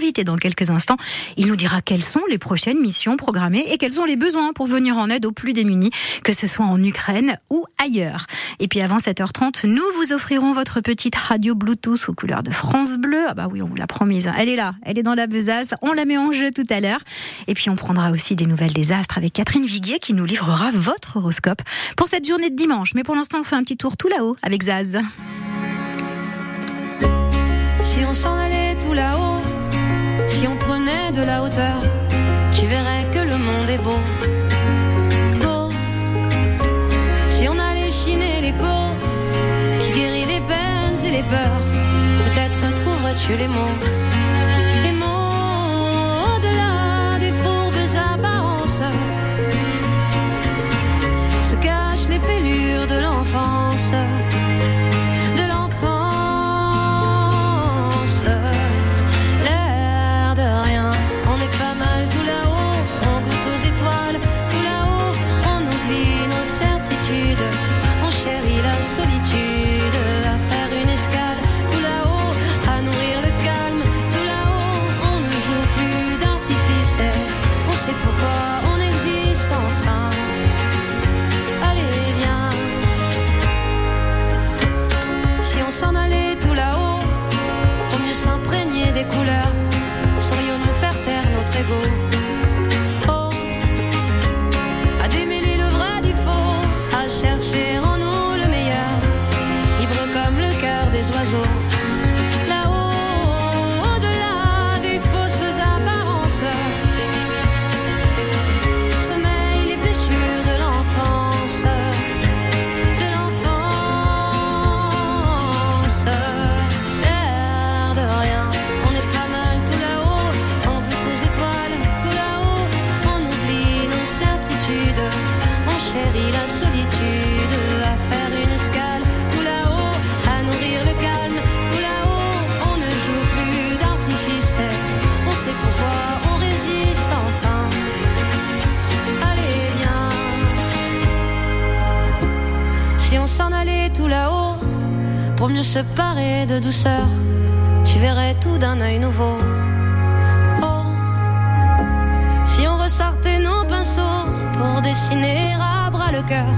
invité dans quelques instants. Il nous dira quelles sont les prochaines missions programmées et quels sont les besoins pour venir en aide aux plus démunis, que ce soit en Ukraine ou ailleurs. Et puis avant 7h30, nous vous offrirons votre petite radio Bluetooth aux couleurs de France Bleu. Ah bah oui, on vous l'a promise. Elle est là, elle est dans la besace. On la met en jeu tout à l'heure. Et puis on prendra aussi des nouvelles des astres avec Catherine Viguier qui nous livrera votre horoscope pour cette journée de dimanche. Mais pour l'instant, on fait un petit tour tout là-haut avec Zaz. Si on s'en allait tout là-haut, si on prenait de la hauteur, tu verrais que le monde est beau. Beau. Si on allait chiner l'écho qui guérit les peines et les peurs, peut-être trouverais-tu les mots. Les mots au-delà des fourbes apparences se cachent les fêlures de l'enfance. On chérit la solitude. À faire une escale, tout là-haut. À nourrir le calme, tout là-haut. On ne joue plus d'artifice. On sait pourquoi on existe enfin. Allez, viens. Si on s'en allait tout là-haut, pour mieux s'imprégner des couleurs, saurions-nous faire taire notre ego? Oiseaux. Là-haut, au-delà des fausses apparences, sommeillent les blessures de l'enfance de l'enfance. L'air de rien, on est pas mal tout là-haut. On goûte aux étoiles, tout là-haut. On oublie nos certitudes. On chérit la solitude. Pourquoi on résiste enfin. Allez, viens. Si on s'en allait tout là-haut, pour mieux se parer de douceur, tu verrais tout d'un œil nouveau. Oh, si on ressortait nos pinceaux pour dessiner à bras le cœur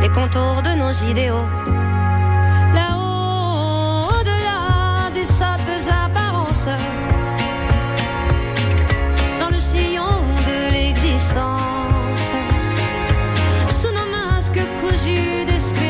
les contours de nos idéaux. Là-haut, au-delà des sottes apparences, sillon de l'existence sous nos masques cousus d'espérance.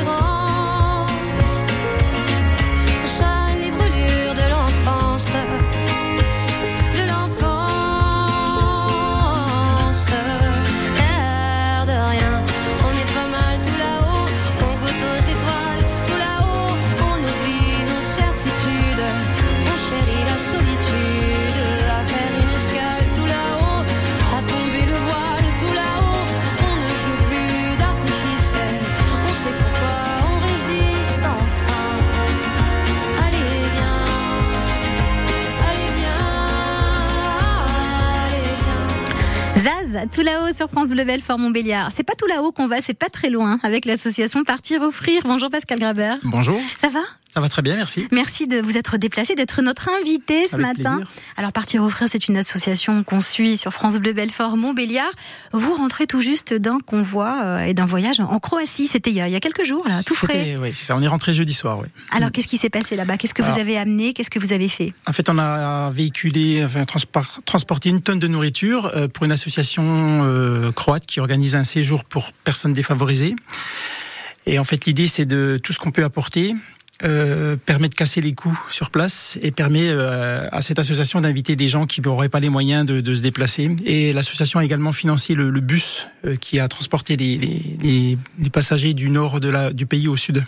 tout là-haut sur France Bleu Belfort Montbéliard. C'est pas tout là-haut qu'on va, c'est pas très loin hein, avec l'association Partir Offrir. Bonjour Pascal Graber. Bonjour. Ça va? Ça va très bien, merci. Merci de vous être déplacé, d'être notre invité ce Avec matin. plaisir. Alors Partir Offrir, c'est une association qu'on suit sur France Bleu Belfort Montbéliard. Vous rentrez tout juste d'un convoi euh, et d'un voyage en Croatie. C'était il y a il y a quelques jours là, tout frais. Ouais, c'est ça. On est rentré jeudi soir. Ouais. Alors qu'est-ce qui s'est passé là-bas? Qu'est-ce que vous avez amené? Qu'est-ce que vous avez fait? En fait, on a véhiculé, enfin, transpor- transporté une tonne de nourriture euh, pour une association euh, croate qui organise un séjour pour personnes défavorisées. Et en fait, l'idée, c'est de tout ce qu'on peut apporter. Euh, permet de casser les coûts sur place et permet euh, à cette association d'inviter des gens qui n'auraient pas les moyens de, se déplacer. Et l'association a également financé le, bus euh, qui a transporté les, passagers du nord du pays au sud.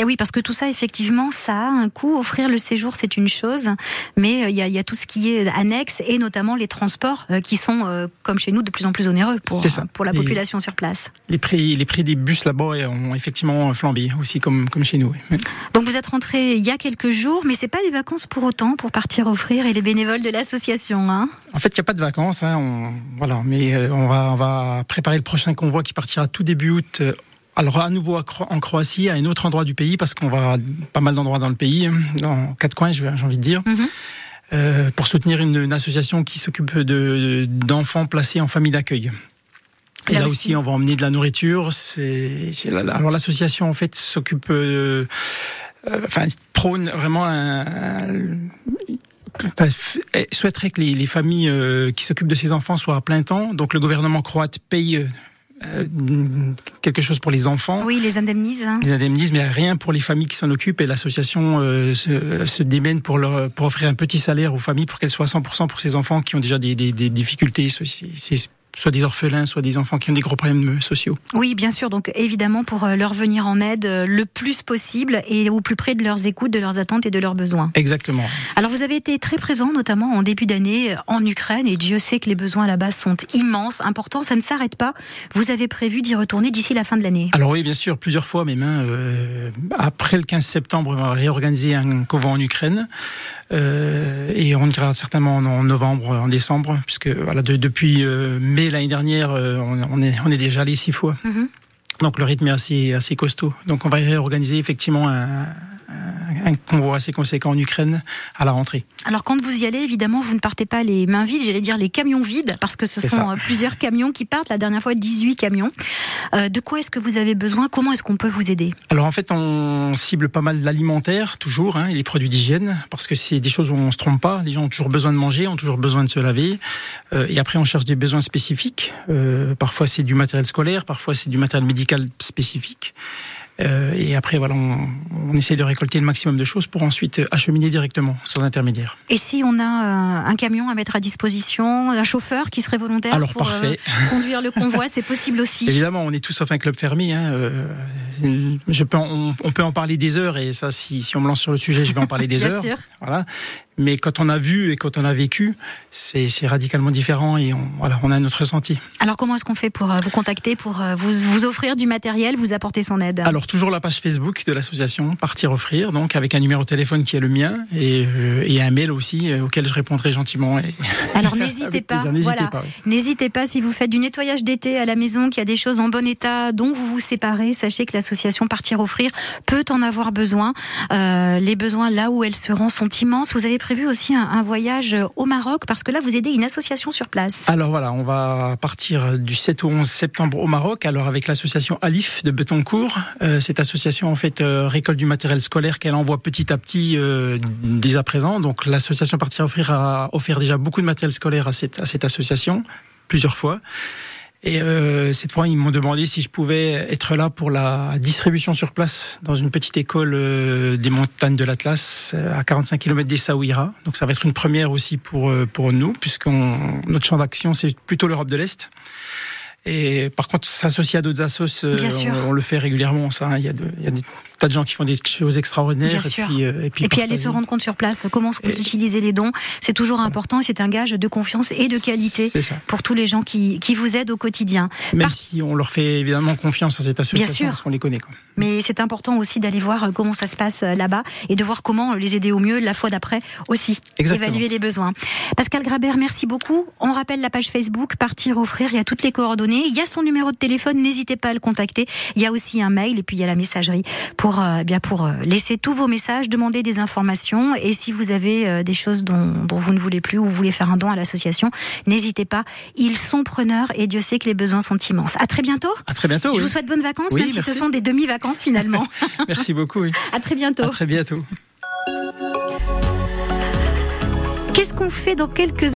Et oui, parce que tout ça, effectivement, ça a un coût. Offrir le séjour, c'est une chose, mais euh, il y, a, il y a tout ce qui est annexe et notamment les transports euh, qui sont, euh, comme chez nous, de plus en plus onéreux pour, la Et- population sur place. Les prix, les prix des bus là-bas ont effectivement flambé aussi, comme, comme chez nous. oui. Donc vous êtes rentré il y a quelques jours, mais c'est pas des vacances pour autant pour partir offrir et les bénévoles de l'association. Hein En fait, il n'y a pas de vacances, hein, on, voilà, mais on va, on va préparer le prochain convoi qui partira tout début août. Alors à nouveau en Croatie, à un autre endroit du pays, parce qu'on va à pas mal d'endroits dans le pays, dans quatre coins, j'ai envie de dire. Mhm. euh, pour soutenir une, une association qui s'occupe de d'enfants placés en famille d'accueil. Et Là là, aussi. aussi, on va emmener de la nourriture. C'est, alors l'association en fait s'occupe, euh, euh, enfin prône vraiment un, un- souhaiterait que les, les familles euh, qui s'occupent de ces enfants soient à plein temps. Donc le gouvernement croate paye euh, euh, quelque chose pour les enfants. Oui, les indemnise. hein. Les indemnise, mais rien pour les familles qui s'en occupent. Et l'association euh, se, se démène pour, leur, pour offrir un petit salaire aux familles pour qu'elles soient 100% pour ces enfants qui ont déjà des, des, des difficultés. c'est soit des orphelins, soit des enfants qui ont des gros problèmes euh, sociaux. Oui, bien sûr. Donc évidemment pour euh, leur venir en aide euh, le plus possible et au plus près de leurs écoutes, de leurs attentes et de leurs besoins. Exactement. Alors vous avez été très présent notamment en début d'année en Ukraine et Dieu sait que les besoins là-bas sont immenses, importants, ça ne s'arrête pas. Vous avez prévu d'y retourner d'ici la fin de l'année. Alors oui, bien sûr, plusieurs fois hein, euh, après le 15 septembre, on va réorganiser un convoi en Ukraine. Euh, et on ira certainement en, en novembre, en décembre, puisque voilà, de- depuis euh, mai l'année dernière, euh, on, on est, on est déjà allé six fois. Mhm. Donc le rythme est assez, assez costaud. Donc on va réorganiser effectivement un, un- convoi assez conséquent en Ukraine à la rentrée. Alors quand vous y allez, évidemment, vous ne partez pas les mains vides, j'allais dire les camions vides, parce que ce sont ça. euh, plusieurs camions qui partent, la dernière fois 18 camions. Euh, de quoi est-ce que vous avez besoin? Comment est-ce qu'on peut vous aider? Alors en fait, on cible pas mal l'alimentaire toujours hein, et les produits d'hygiène parce que c'est des choses où on se trompe pas. Les gens ont toujours besoin de manger, ont toujours besoin de se laver. Euh, et après, on cherche des besoins spécifiques. Euh, parfois, c'est du matériel scolaire, parfois c'est du matériel médical spécifique. Euh, et après, voilà, on, on essaie de récolter le maximum de choses pour ensuite acheminer directement, sans intermédiaire. Et si on a euh, un camion à mettre à disposition, un chauffeur qui serait volontaire Alors pour euh, conduire le convoi, c'est possible aussi. Évidemment, on est tous sauf un club fermé. Hein. euh, je peux, on, on peut en parler des heures et ça, si, si on me lance sur le sujet, je vais en parler des Bien heures. sûr. Voilà. Mais quand on a vu et quand on a vécu, c'est radicalement différent et on, voilà, on a notre ressenti. Alors comment est-ce qu'on fait pour euh, vous contacter, pour euh, vous, vous offrir du matériel, vous apporter son aide? Alors toujours la page Facebook de l'association Partir offrir, donc avec un numéro de téléphone qui est le mien et, euh, et un mail aussi auquel je répondrai gentiment. Et, Alors n'hésitez pas. N'hésitez voilà. pas, oui. N'hésitez pas si vous faites du nettoyage d'été à la maison, qu'il y a des choses en bon état dont vous vous séparez, sachez que l'association Partir offrir peut en avoir besoin. Euh, les besoins là où elles seront sont immenses. Vous avez prévu aussi un, voyage au Maroc parce que là vous aidez une association sur place. Alors voilà, on va partir du 7 au 11 septembre au Maroc, alors avec l'association Alif de Betoncourt. Euh, cette association en fait euh, récolte du matériel scolaire qu'elle envoie petit à petit euh, dès à présent. Donc l'association Partir offrir offert déjà beaucoup de matériel scolaire à cette, à cette association, plusieurs fois. Et euh, cette fois, ils m'ont demandé si je pouvais être là pour la distribution sur place dans une petite école euh, des montagnes de l'Atlas, euh, à 45 km des Saouira. Donc ça va être une première aussi pour euh, pour nous, puisqu'on notre champ d'action c'est plutôt l'Europe de l'Est. Et par contre, s'associer à d'autres assos, euh, on, on le fait régulièrement. Ça, hein. il y a, de- il y a des tas de gens qui font des choses extraordinaires. Bien et sûr. puis, euh, et puis, Et puis aller se rendre compte sur place, comment vous Et- utilisez les dons, c'est toujours important, c'est un gage de confiance et de qualité pour tous les gens qui, qui vous aident au quotidien. Même Par- si on leur fait évidemment confiance à cette association sûr. parce qu'on les connaît. Quoi. Mais c'est important aussi d'aller voir euh, comment ça se passe euh, là-bas et de voir comment les aider au mieux la fois d'après aussi. Exactement. Évaluer les besoins. Pascal Grabert, merci beaucoup. On rappelle la page Facebook Partir offrir. Il y a toutes les coordonnées. Il y a son numéro de téléphone. N'hésitez pas à le contacter. Il y a aussi un mail et puis il y a la messagerie pour euh, bien pour euh, laisser tous vos messages, demander des informations et si vous avez euh, des choses dont, dont vous ne voulez plus ou vous voulez faire un don à l'association, n'hésitez pas. Ils sont preneurs et Dieu sait que les besoins sont immenses. À très bientôt. À très bientôt. Je oui. vous souhaite bonnes vacances, Oui, même si ce sont des demi-vacances finalement. Merci beaucoup. Oui. à très bientôt. À très bientôt. Qu'est-ce qu'on fait dans quelques